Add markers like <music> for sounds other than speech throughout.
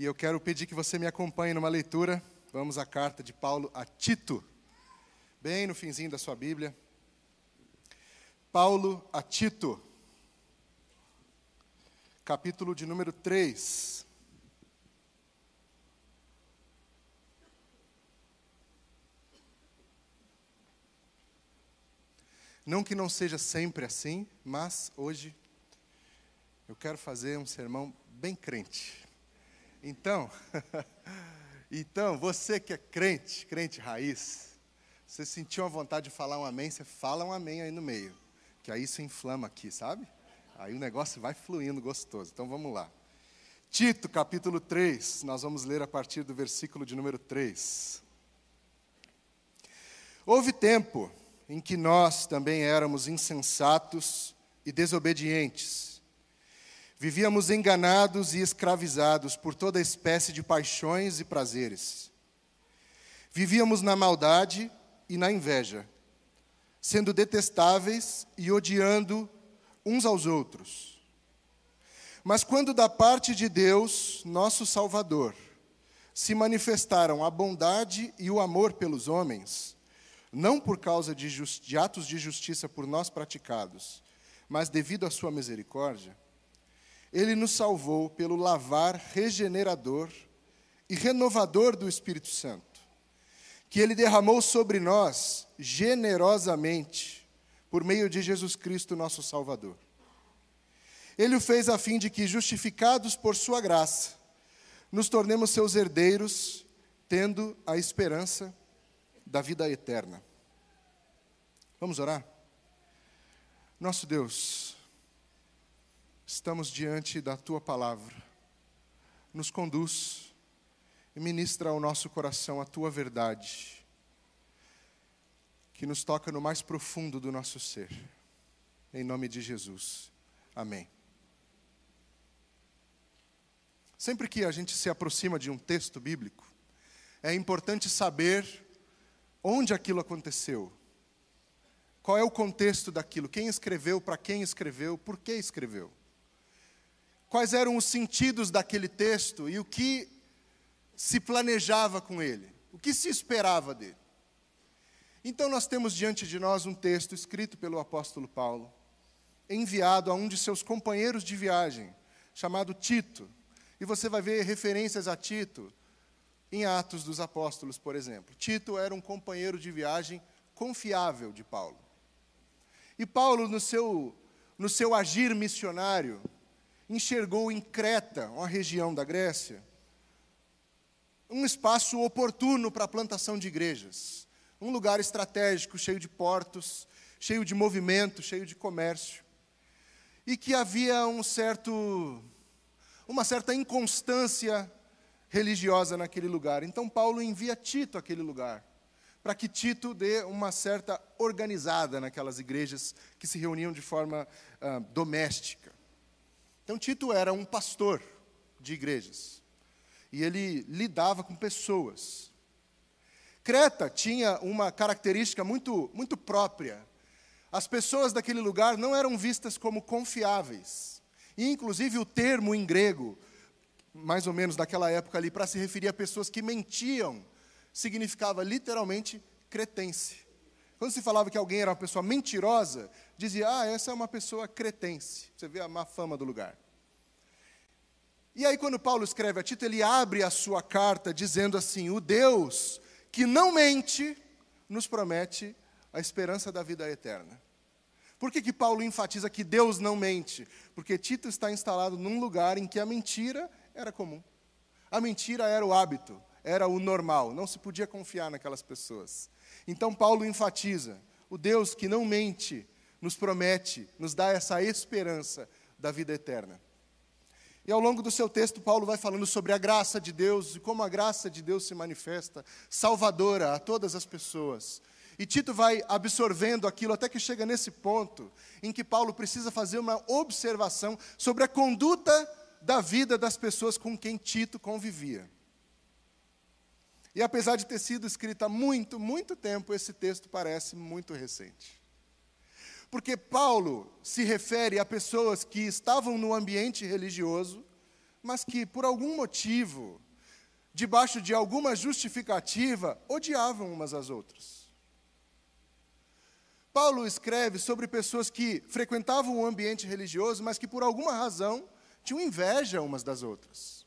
E eu quero pedir que você me acompanhe numa leitura. Vamos à carta de Paulo a Tito, bem no finzinho da sua Bíblia. Paulo a Tito, capítulo de número 3. Não que não seja sempre assim, mas hoje eu quero fazer um sermão bem crente. Então, <laughs> então você que é crente, crente raiz, você sentiu a vontade de falar um amém, você fala um amém aí no meio, que aí isso inflama aqui, sabe? Aí o negócio vai fluindo gostoso. Então vamos lá. Tito, capítulo 3, nós vamos ler a partir do versículo de número 3. Houve tempo em que nós também éramos insensatos e desobedientes. Vivíamos enganados e escravizados por toda espécie de paixões e prazeres. Vivíamos na maldade e na inveja, sendo detestáveis e odiando uns aos outros. Mas quando da parte de Deus, nosso Salvador, se manifestaram a bondade e o amor pelos homens, não por causa de, de, atos de justiça por nós praticados, mas devido à sua misericórdia, ele nos salvou pelo lavar regenerador e renovador do Espírito Santo, que ele derramou sobre nós generosamente por meio de Jesus Cristo, nosso Salvador. Ele o fez a fim de que, justificados por sua graça, nos tornemos seus herdeiros, tendo a esperança da vida eterna. Vamos orar? Nosso Deus, estamos diante da tua palavra. Nos conduz e ministra ao nosso coração a tua verdade, que nos toca no mais profundo do nosso ser. Em nome de Jesus. Amém. Sempre que a gente se aproxima de um texto bíblico, é importante saber Onde aquilo aconteceu? Qual é o contexto daquilo? Quem escreveu, para quem escreveu, por que escreveu? Quais eram os sentidos daquele texto e o que se planejava com ele? O que se esperava dele? Então, nós temos diante de nós um texto escrito pelo apóstolo Paulo, enviado a um de seus companheiros de viagem, chamado Tito. E você vai ver referências a Tito em Atos dos Apóstolos, por exemplo. Tito era um companheiro de viagem confiável de Paulo. E Paulo, no seu, no seu agir missionário, enxergou em Creta, uma região da Grécia, um espaço oportuno para a plantação de igrejas. Um lugar estratégico, cheio de portos, cheio de movimento, cheio de comércio. E que havia um certo, uma certa inconstância religiosa naquele lugar. Então Paulo envia Tito àquele lugar, para que Tito dê uma certa organizada naquelas igrejas que se reuniam de forma uh, doméstica. Então Tito era um pastor de igrejas e ele lidava com pessoas. Creta tinha uma característica muito, muito própria. As pessoas daquele lugar não eram vistas como confiáveis. E, inclusive, o termo em grego mais ou menos daquela época ali, para se referir a pessoas que mentiam, significava literalmente cretense. Quando se falava que alguém era uma pessoa mentirosa, dizia, ah, essa é uma pessoa cretense. Você vê a má fama do lugar. E aí, quando Paulo escreve a Tito, ele abre a sua carta dizendo assim: O Deus que não mente nos promete a esperança da vida eterna. Por que, que Paulo enfatiza que Deus não mente? Porque Tito está instalado num lugar em que a mentira era comum. A mentira era o hábito, era o normal, não se podia confiar naquelas pessoas. Então Paulo enfatiza: o Deus que não mente nos promete, nos dá essa esperança da vida eterna. E ao longo do seu texto, Paulo vai falando sobre a graça de Deus e como a graça de Deus se manifesta salvadora a todas as pessoas. E Tito vai absorvendo aquilo até que chega nesse ponto em que Paulo precisa fazer uma observação sobre a conduta da vida das pessoas com quem Tito convivia. E apesar de ter sido escrito há muito, muito tempo, esse texto parece muito recente. Porque Paulo se refere a pessoas que estavam no ambiente religioso mas que, por algum motivo, debaixo de alguma justificativa, odiavam umas às outras. Paulo escreve sobre pessoas que frequentavam o ambiente religioso, mas que por alguma razão tinham inveja umas das outras.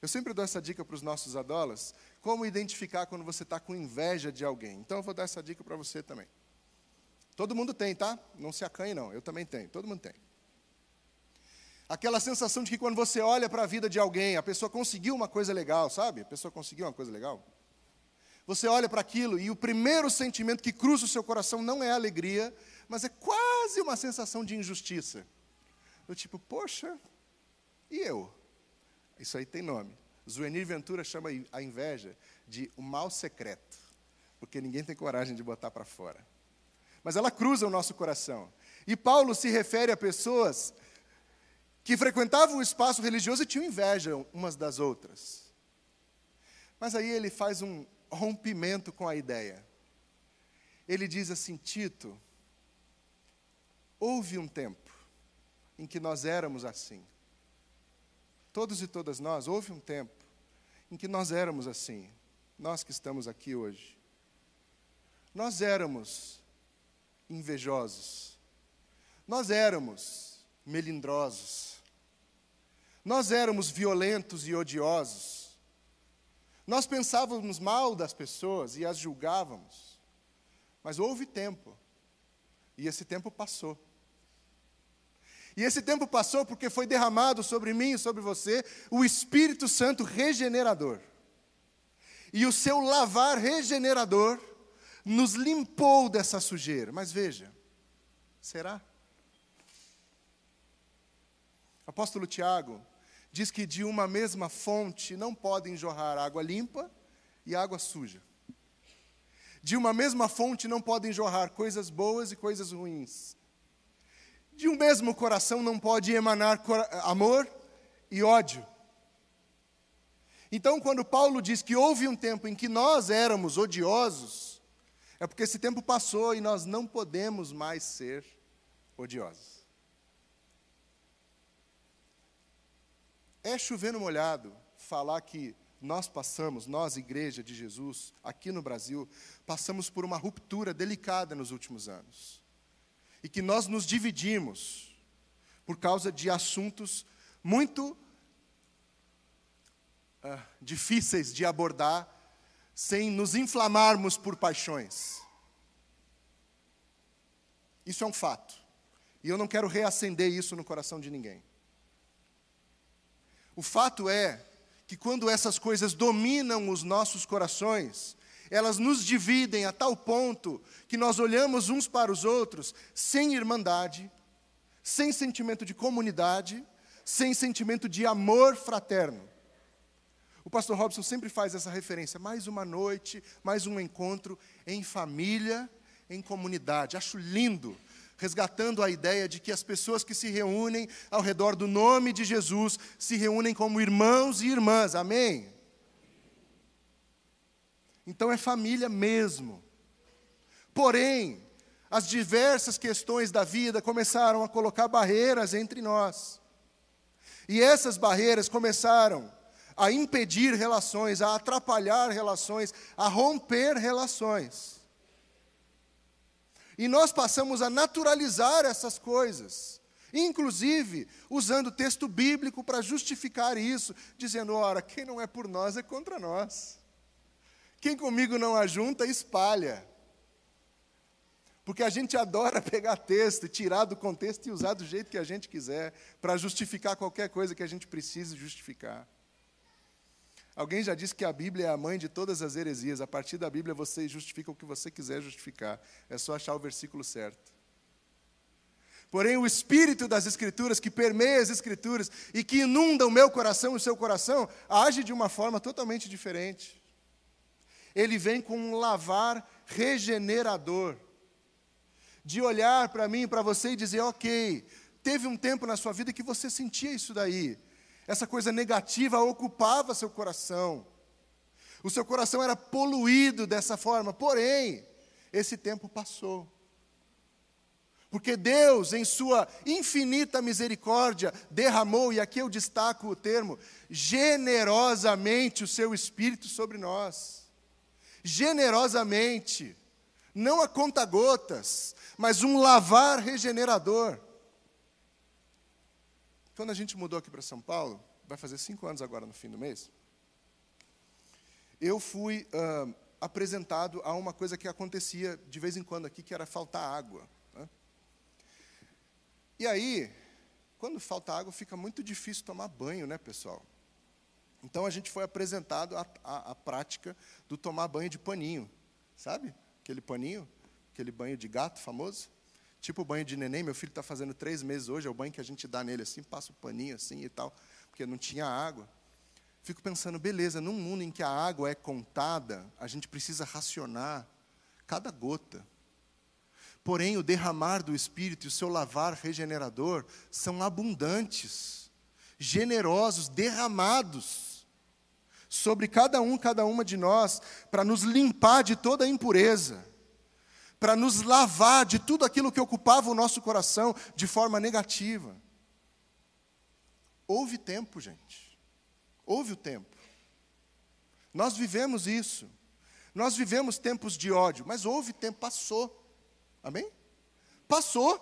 Eu sempre dou essa dica para os nossos adolas, como identificar quando você está com inveja de alguém. Então eu vou dar essa dica para você também. Todo mundo tem, tá? Não se acanhe não, eu também tenho, todo mundo tem. Aquela sensação de que quando você olha para a vida de alguém, a pessoa conseguiu uma coisa legal, sabe? A pessoa conseguiu uma coisa legal. Você olha para aquilo e o primeiro sentimento que cruza o seu coração não é alegria, mas é quase uma sensação de injustiça. Do tipo, poxa, e eu? Isso aí tem nome. Zuenir Ventura chama a inveja de o mal secreto, porque ninguém tem coragem de botar para fora. Mas ela cruza o nosso coração. E Paulo se refere a pessoas que frequentavam o espaço religioso e tinham inveja umas das outras. Mas aí ele faz um rompimento com a ideia. Ele diz assim: Tito, houve um tempo em que nós éramos assim. Todos e todas nós, houve um tempo em que nós éramos assim. Nós que estamos aqui hoje. Nós éramos invejosos. Nós éramos melindrosos. Nós éramos violentos e odiosos. Nós pensávamos mal das pessoas e as julgávamos. Mas houve tempo. E esse tempo passou. E esse tempo passou porque foi derramado sobre mim e sobre você o Espírito Santo regenerador. E o seu lavar regenerador nos limpou dessa sujeira. Mas veja, será? Apóstolo Tiago, diz que de uma mesma fonte não podem jorrar água limpa e água suja. De uma mesma fonte não podem jorrar coisas boas e coisas ruins. De um mesmo coração não pode emanar amor e ódio. Então, quando Paulo diz que houve um tempo em que nós éramos odiosos, é porque esse tempo passou e nós não podemos mais ser odiosos. É chover no molhado falar que nós passamos, nós, Igreja de Jesus, aqui no Brasil, passamos por uma ruptura delicada nos últimos anos. E que nós nos dividimos por causa de assuntos muito uh, difíceis de abordar sem nos inflamarmos por paixões. Isso é um fato. E eu não quero reacender isso no coração de ninguém. O fato é que quando essas coisas dominam os nossos corações, elas nos dividem a tal ponto que nós olhamos uns para os outros sem irmandade, sem sentimento de comunidade, sem sentimento de amor fraterno. O pastor Robson sempre faz essa referência, mais uma noite, mais um encontro em família, em comunidade. Acho lindo resgatando a ideia de que as pessoas que se reúnem ao redor do nome de Jesus se reúnem como irmãos e irmãs. Amém? Então é família mesmo. Porém, as diversas questões da vida começaram a colocar barreiras entre nós. E essas barreiras começaram a impedir relações, a atrapalhar relações, a romper relações. E nós passamos a naturalizar essas coisas, inclusive usando texto bíblico para justificar isso, dizendo: ora, quem não é por nós é contra nós. Quem comigo não ajunta, espalha. Porque a gente adora <laughs> pegar texto, tirar do contexto e usar do jeito que a gente quiser, para justificar qualquer coisa que a gente precise justificar. Alguém já disse que a Bíblia é a mãe de todas as heresias. A partir da Bíblia você justifica o que você quiser justificar. É só achar o versículo certo. Porém, o espírito das Escrituras, que permeia as Escrituras e que inunda o meu coração e o seu coração, age de uma forma totalmente diferente. Ele vem com um lavar regenerador, de olhar para mim, para você e dizer: ok, teve um tempo na sua vida que você sentia isso daí, essa coisa negativa ocupava seu coração. O seu coração era poluído dessa forma, porém, esse tempo passou. Porque Deus, em Sua infinita misericórdia, derramou, e aqui eu destaco o termo, generosamente o Seu Espírito sobre nós. Generosamente. Não a conta-gotas, mas um lavar regenerador. Quando a gente mudou aqui para São Paulo, vai fazer cinco anos agora no fim do mês, eu fui uh, apresentado a uma coisa que acontecia de vez em quando aqui, que era faltar água. E aí, quando falta água, fica muito difícil tomar banho, né, pessoal? Então a gente foi apresentado a prática do tomar banho de paninho, sabe? Aquele paninho, aquele banho de gato famoso. Tipo o banho de neném, meu filho está fazendo três meses hoje, é o banho que a gente dá nele assim, passa o paninho assim e tal, porque não tinha água. Fico pensando, beleza, num mundo em que a água é contada, a gente precisa racionar cada gota. Porém, o derramar do Espírito e o seu lavar regenerador são abundantes, generosos, derramados sobre cada um, cada uma de nós, para nos limpar de toda a impureza, para nos lavar de tudo aquilo que ocupava o nosso coração de forma negativa. Houve tempo, gente. Houve o tempo. Nós vivemos isso. Nós vivemos tempos de ódio, mas houve tempo, passou. Amém? Passou.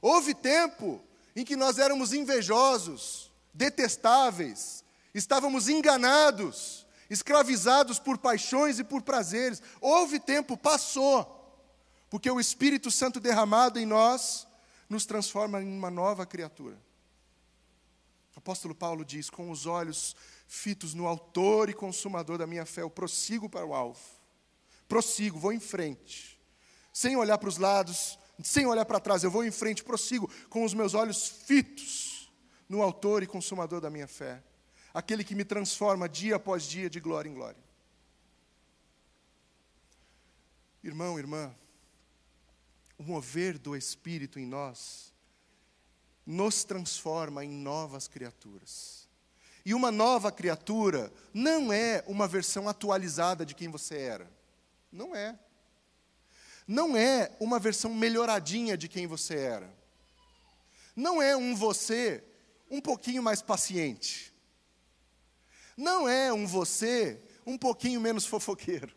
Houve tempo em que nós éramos invejosos, detestáveis, estávamos enganados, escravizados por paixões e por prazeres. Houve tempo, passou. Porque o Espírito Santo derramado em nós nos transforma em uma nova criatura. O apóstolo Paulo diz: com os olhos fitos no Autor e Consumador da minha fé, eu prossigo para o alvo. Prossigo, vou em frente sem olhar para os lados, sem olhar para trás, eu vou em frente, prossigo com os meus olhos fitos no Autor e Consumador da minha fé, aquele que me transforma dia após dia de glória em glória. Irmão, irmã, o mover do Espírito em nós nos transforma em novas criaturas. E uma nova criatura não é uma versão atualizada de quem você era. Não é não é uma versão melhoradinha de quem você era. Não é um você um pouquinho mais paciente. Não é um você um pouquinho menos fofoqueiro.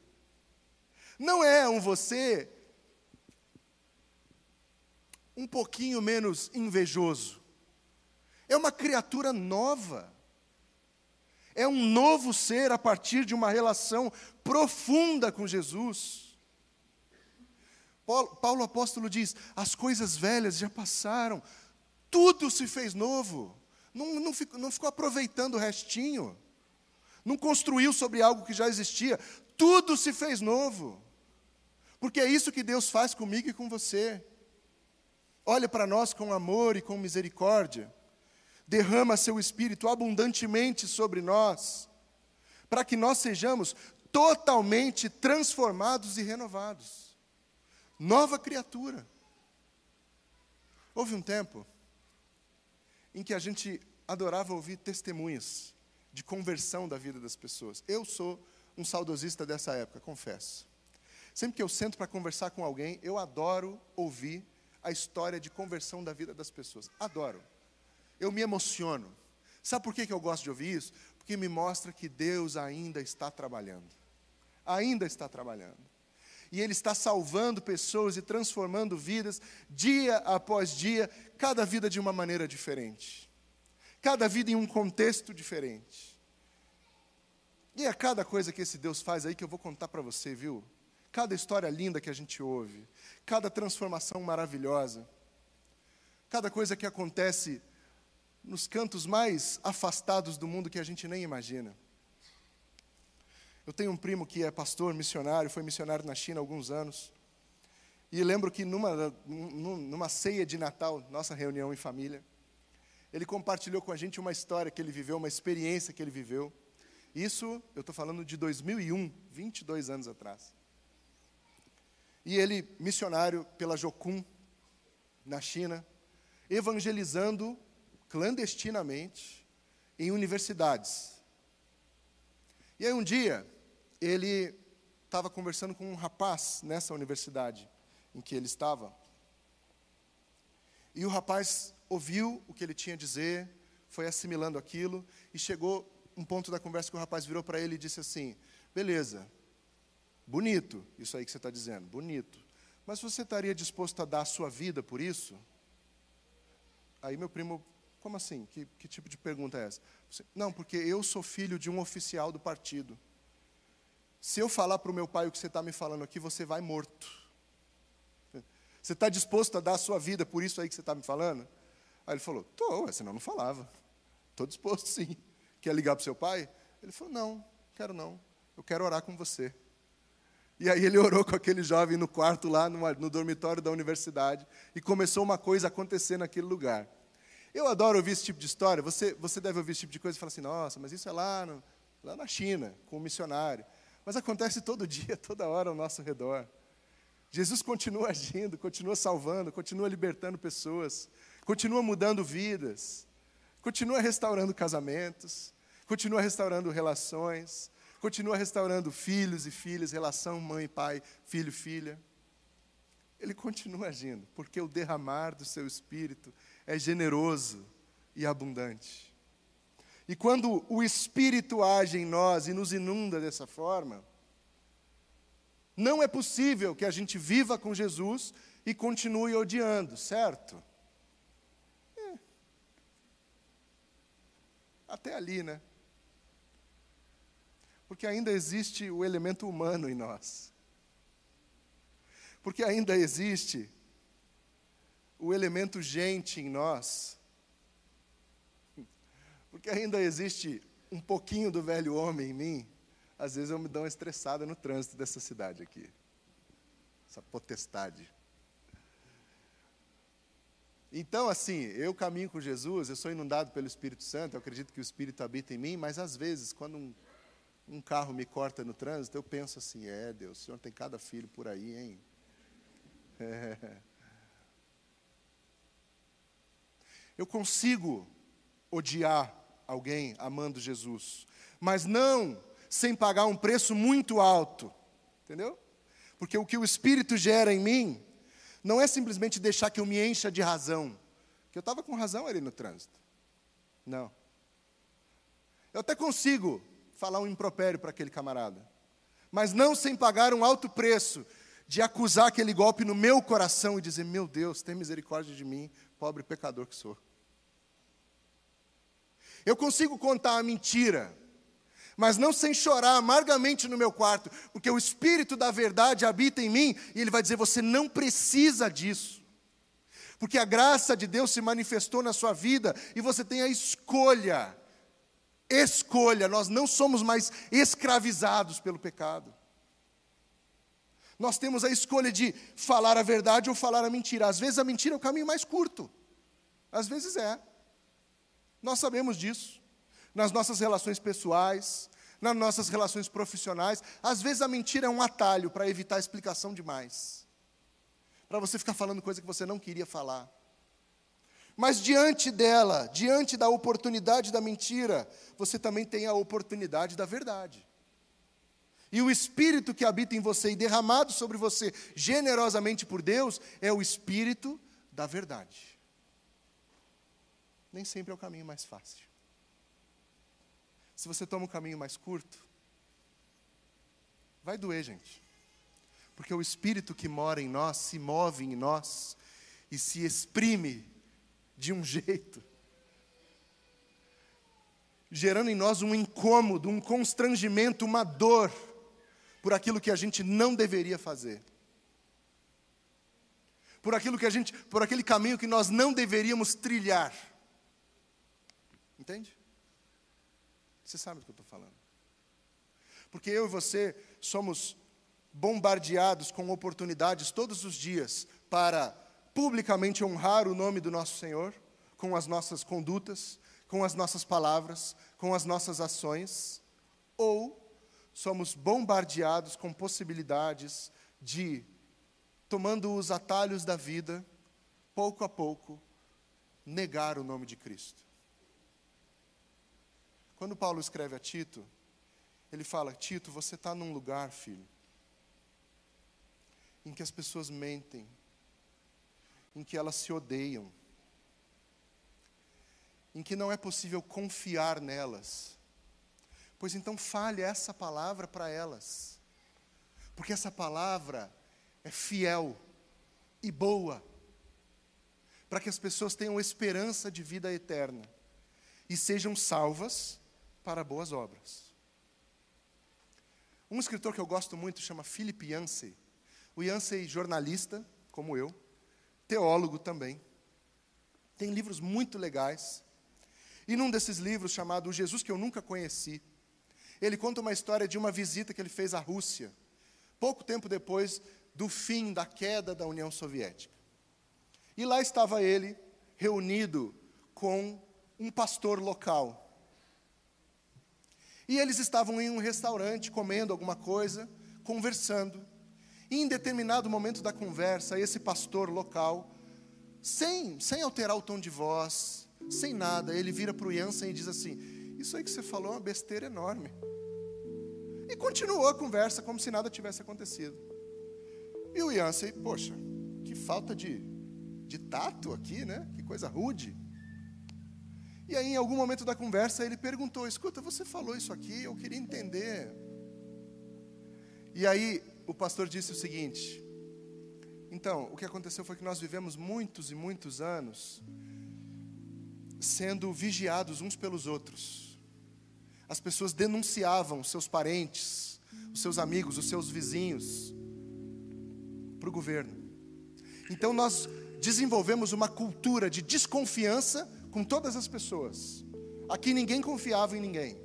Não é um você um pouquinho menos invejoso. É uma criatura nova. É um novo ser a partir de uma relação profunda com Jesus. Paulo, Paulo apóstolo diz: as coisas velhas já passaram, tudo se fez novo. Não, não, não ficou aproveitando o restinho, não construiu sobre algo que já existia, tudo se fez novo. Porque é isso que Deus faz comigo e com você. Olha para nós com amor e com misericórdia, derrama seu espírito abundantemente sobre nós, para que nós sejamos totalmente transformados e renovados nova criatura. Houve um tempo em que a gente adorava ouvir testemunhas de conversão da vida das pessoas. Eu sou um saudosista dessa época, confesso. Sempre que eu sento para conversar com alguém, eu adoro ouvir a história de conversão da vida das pessoas. Adoro. Eu me emociono. Sabe por que eu gosto de ouvir isso? Porque me mostra que Deus ainda está trabalhando. Ainda está trabalhando e Ele está salvando pessoas e transformando vidas dia após dia, cada vida de uma maneira diferente, cada vida em um contexto diferente. E é cada coisa que esse Deus faz aí que eu vou contar para você, viu? Cada história linda que a gente ouve, cada transformação maravilhosa, cada coisa que acontece nos cantos mais afastados do mundo que a gente nem imagina. Eu tenho um primo que é pastor, missionário, foi missionário na China há alguns anos. E lembro que numa, numa ceia de Natal, nossa reunião em família, ele compartilhou com a gente uma história que ele viveu, uma experiência que ele viveu. Isso, eu estou falando de 2001, 22 anos atrás. E ele, missionário pela Jocum, na China, evangelizando clandestinamente em universidades. E aí um dia, ele estava conversando com um rapaz nessa universidade em que ele estava. E o rapaz ouviu o que ele tinha a dizer, foi assimilando aquilo, e chegou um ponto da conversa que o rapaz virou para ele e disse assim: Beleza, bonito isso aí que você está dizendo, bonito. Mas você estaria disposto a dar a sua vida por isso? Aí meu primo, como assim? Que, que tipo de pergunta é essa? Não, porque eu sou filho de um oficial do partido. Se eu falar para o meu pai o que você está me falando aqui, você vai morto. Você está disposto a dar a sua vida por isso aí que você está me falando? Aí ele falou, estou, senão não falava. Estou disposto sim. Quer ligar para o seu pai? Ele falou, não, quero não. Eu quero orar com você. E aí ele orou com aquele jovem no quarto lá no, no dormitório da universidade e começou uma coisa a acontecer naquele lugar. Eu adoro ouvir esse tipo de história. Você, você deve ouvir esse tipo de coisa e falar assim, nossa, mas isso é lá, no, lá na China, com um missionário. Mas acontece todo <laughs> dia, toda hora ao nosso redor. Jesus continua agindo, continua salvando, continua libertando pessoas, continua mudando vidas, continua restaurando casamentos, continua restaurando relações, continua restaurando filhos e filhas, relação mãe, pai, filho, filha. Ele continua agindo, porque o derramar do seu espírito é generoso e abundante. E quando o espírito age em nós e nos inunda dessa forma, não é possível que a gente viva com Jesus e continue odiando, certo? Até ali, né? Porque ainda existe o elemento humano em nós. Porque ainda existe o elemento gente em nós. Porque ainda existe um pouquinho do velho homem em mim. Às vezes eu me dou uma estressada no trânsito dessa cidade aqui. Essa potestade. Então, assim, eu caminho com Jesus, eu sou inundado pelo Espírito Santo, eu acredito que o Espírito habita em mim, mas às vezes, quando um um carro me corta no trânsito, eu penso assim: é, Deus, o Senhor tem cada filho por aí, hein? É. <laughs> Eu consigo odiar alguém amando Jesus, mas não sem pagar um preço muito alto, entendeu? Porque o que o Espírito gera em mim não é simplesmente deixar que eu me encha de razão, que eu estava com razão ali no trânsito. Não. Eu até consigo falar um impropério para aquele camarada. Mas não sem pagar um alto preço de acusar aquele golpe no meu coração e dizer: Meu Deus, tem misericórdia de mim, pobre pecador que sou. Eu consigo contar a mentira, mas não sem chorar amargamente no meu quarto, porque o Espírito da verdade habita em mim e ele vai dizer: Você não precisa disso. Porque a graça de Deus se manifestou na sua vida e você tem a escolha escolha, nós não somos mais escravizados pelo pecado. Nós temos a escolha de falar a verdade ou falar a mentira. Às vezes a mentira é o caminho mais curto, às vezes é. Nós sabemos disso. Nas nossas relações pessoais, nas nossas relações profissionais, às vezes a mentira é um atalho para evitar explicação demais. Para você ficar falando coisa que você não queria falar. Mas diante dela, diante da oportunidade da mentira, você também tem a oportunidade da verdade. E o Espírito que habita em você e derramado sobre você generosamente por Deus é o Espírito da verdade. Nem sempre é o caminho mais fácil. Se você toma um caminho mais curto, vai doer, gente. Porque o Espírito que mora em nós se move em nós e se exprime de um <laughs> jeito, gerando em nós um incômodo, um constrangimento, uma dor por aquilo que a gente não deveria fazer. Por aquilo que a gente, por aquele caminho que nós não deveríamos trilhar. Entende? Você sabe do que eu estou falando. Porque eu e você somos bombardeados com oportunidades todos os dias para publicamente honrar o nome do nosso Senhor com as nossas condutas, com as nossas palavras, com as nossas ações, ou somos bombardeados com possibilidades de, tomando os atalhos da vida, pouco a pouco, negar o nome de Cristo. Quando Paulo escreve a Tito, ele fala: Tito, você está num lugar, filho, em que as pessoas mentem, em que elas se odeiam, em que não é possível confiar nelas, pois então fale essa palavra para elas, porque essa palavra é fiel e boa, para que as pessoas tenham esperança de vida eterna e sejam salvas para boas obras. Um escritor que eu gosto muito chama Philip Yancey. O Yancey, jornalista, como eu, teólogo também. Tem livros muito legais. E num desses livros, chamado O Jesus que eu nunca conheci, ele conta uma história de uma visita que ele fez à Rússia, pouco tempo depois do fim da queda da União Soviética. E lá estava ele, reunido com um pastor local. E eles estavam em um restaurante comendo alguma coisa, conversando. E em determinado momento da conversa, esse pastor local, sem, sem alterar o tom de voz, sem nada, ele vira para o Jansen e diz assim: Isso aí que você falou é uma besteira enorme. E continuou a conversa como se nada tivesse acontecido. E o Jansen, poxa, que falta de, de tato aqui, né? Que coisa rude. E aí, em algum momento da conversa, ele perguntou: Escuta, você falou isso aqui, eu queria entender. E aí, o pastor disse o seguinte: Então, o que aconteceu foi que nós vivemos muitos e muitos anos sendo vigiados uns pelos outros. As pessoas denunciavam seus parentes, os seus amigos, os seus vizinhos para o governo. Então, nós desenvolvemos uma cultura de desconfiança com todas as pessoas. Aqui ninguém confiava em ninguém.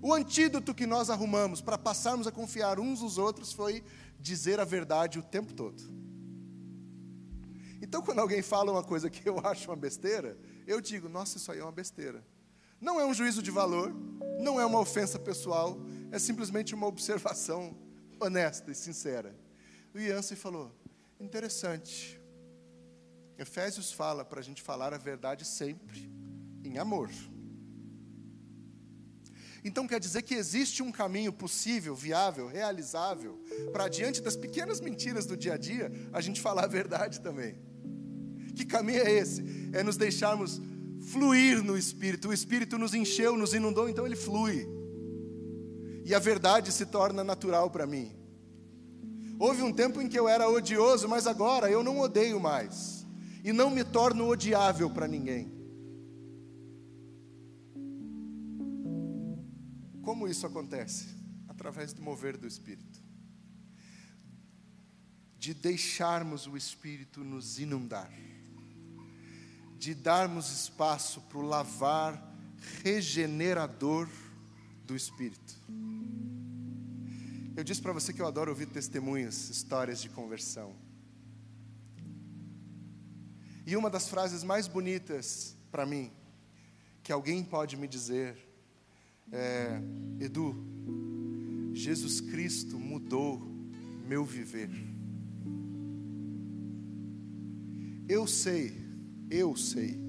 O antídoto que nós arrumamos para passarmos a confiar uns nos outros foi dizer a verdade o tempo todo. Então, quando alguém fala uma coisa que eu <laughs> acho uma besteira, eu digo: nossa, isso aí é uma besteira. Não é um juízo de valor, não é uma ofensa pessoal, é simplesmente uma observação <laughs> honesta e sincera. O Yancey falou: interessante, Efésios fala para a gente falar a verdade sempre, em amor. Então quer dizer que existe um caminho possível, viável, realizável, para diante das pequenas mentiras do dia a dia, a gente falar a verdade também. Que caminho é esse? É nos deixarmos fluir no Espírito. O Espírito nos encheu, nos inundou, então ele flui. E a verdade se torna natural para mim. Houve um tempo em que eu era odioso, mas agora eu não odeio mais e não me torno odiável para ninguém. Como isso acontece? Através do mover do Espírito. De deixarmos o Espírito nos inundar. De darmos espaço para o lavar regenerador do Espírito. Eu disse para você que eu adoro ouvir testemunhos, histórias de conversão. E uma das frases mais bonitas para mim, que alguém pode me dizer, é: Edu, Jesus Cristo mudou meu viver. Eu sei, eu sei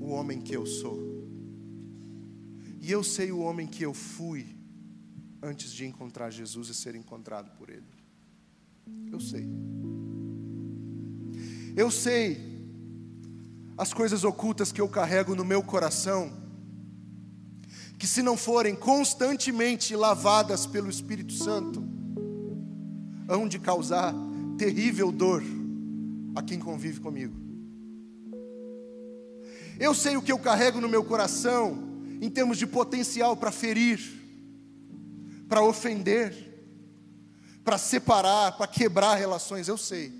o homem que eu sou. E eu sei o homem que eu fui antes de encontrar Jesus e ser encontrado por Ele. Eu sei. Eu sei as coisas ocultas que eu carrego no meu coração, que se não forem constantemente lavadas pelo Espírito Santo, hão de causar terrível dor a quem convive comigo. Eu sei o que eu carrego no meu coração em termos de potencial para ferir, para ofender, para separar, para quebrar relações, eu sei.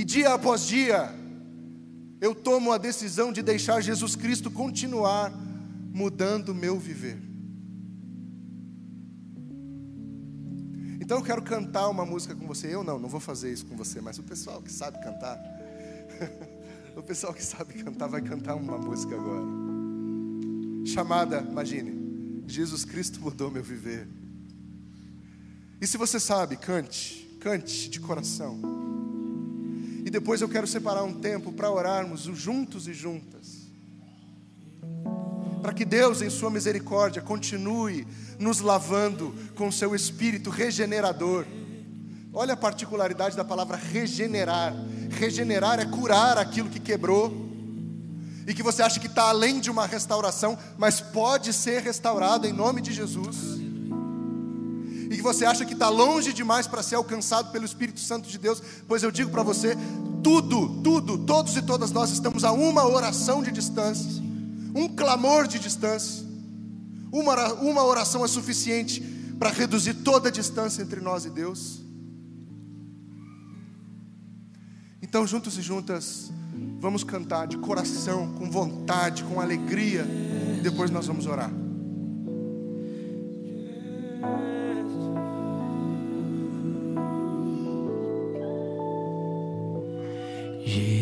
E dia após dia, eu tomo a decisão de deixar Jesus Cristo continuar mudando o meu viver. Então eu quero cantar uma música com você. Eu não, não vou fazer isso com você, mas o pessoal que sabe cantar, <laughs> o pessoal que sabe cantar vai cantar uma música agora. Chamada, imagine, Jesus Cristo mudou meu viver. E se você sabe, cante, cante de coração. E depois eu quero separar um tempo para orarmos juntos e juntas. Para que Deus, em Sua misericórdia, continue nos lavando com seu espírito regenerador. Olha a particularidade da palavra regenerar. regenerar, é curar aquilo que quebrou. E que você acha que está além de uma restauração, mas pode ser restaurado em nome de Jesus. Que você acha que está longe demais para ser alcançado pelo Espírito Santo de Deus, pois eu digo para você: tudo, tudo, todos e todas nós estamos a uma oração de distância, um clamor de distância. Uma, uma oração é suficiente para reduzir toda a distância entre nós e Deus. Então, juntos e juntas, vamos cantar de coração, com vontade, com alegria. Depois nós vamos orar.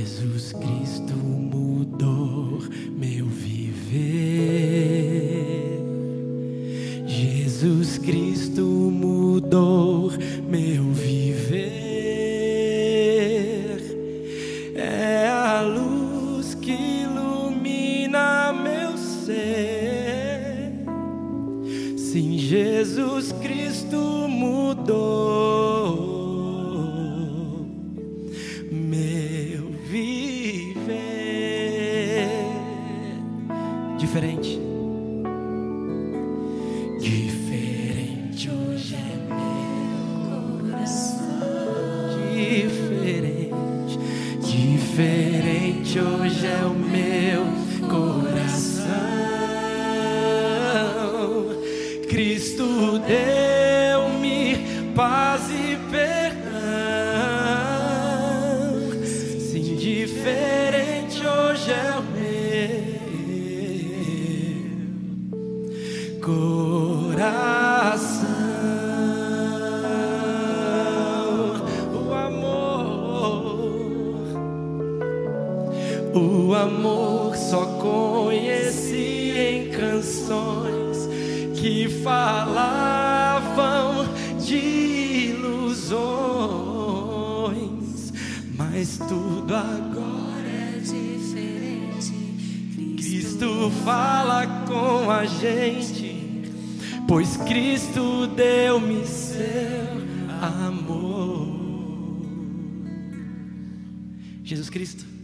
Jesus Cristo mudou meu viver. Hoje é o meu gente, pois Cristo deu-me seu amor. Jesus Cristo.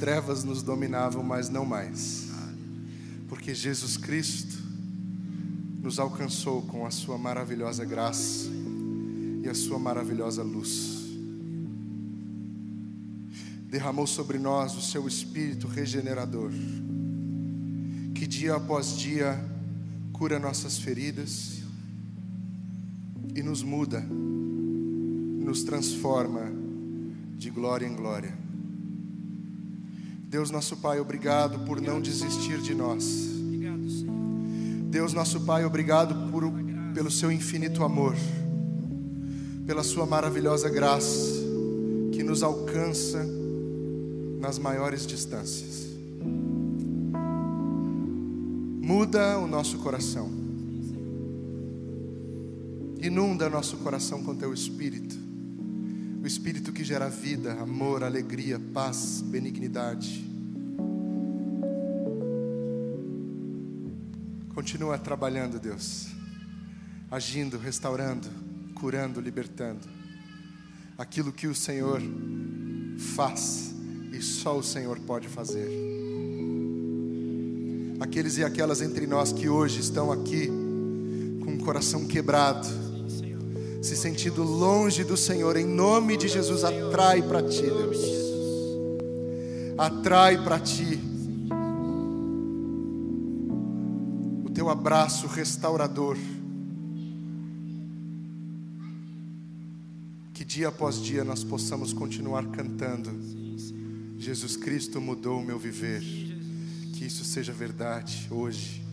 Trevas nos dominavam, mas não mais. Porque Jesus Cristo nos alcançou com a sua maravilhosa graça e a sua maravilhosa luz. Derramou sobre nós o seu espírito regenerador, que dia após dia cura nossas feridas e nos muda nos transforma de glória em glória. Deus nosso Pai, obrigado por não desistir de nós. Deus nosso Pai, obrigado por, pelo seu infinito amor, pela sua maravilhosa graça que nos alcança nas maiores distâncias. Muda o nosso coração. Inunda nosso coração com teu espírito. O espírito que gera vida, amor, alegria, paz, benignidade. Continua trabalhando, Deus. Agindo, restaurando, curando, libertando. Aquilo que o Senhor faz e só o Senhor pode fazer. Aqueles e aquelas entre nós que hoje estão aqui com o coração quebrado, se sentindo longe do Senhor, em nome de Jesus, atrai para ti, Deus. Atrai para ti o teu abraço restaurador. Que dia após dia nós possamos continuar cantando. Jesus Cristo mudou o meu viver. Que isso seja verdade hoje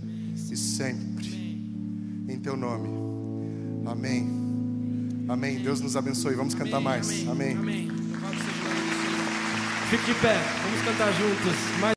e sempre. Em teu nome. Amém. Amém. Deus nos abençoe. Vamos cantar mais. Amém. Amém. Senhor. Fique de pé. Vamos cantar juntos. Mais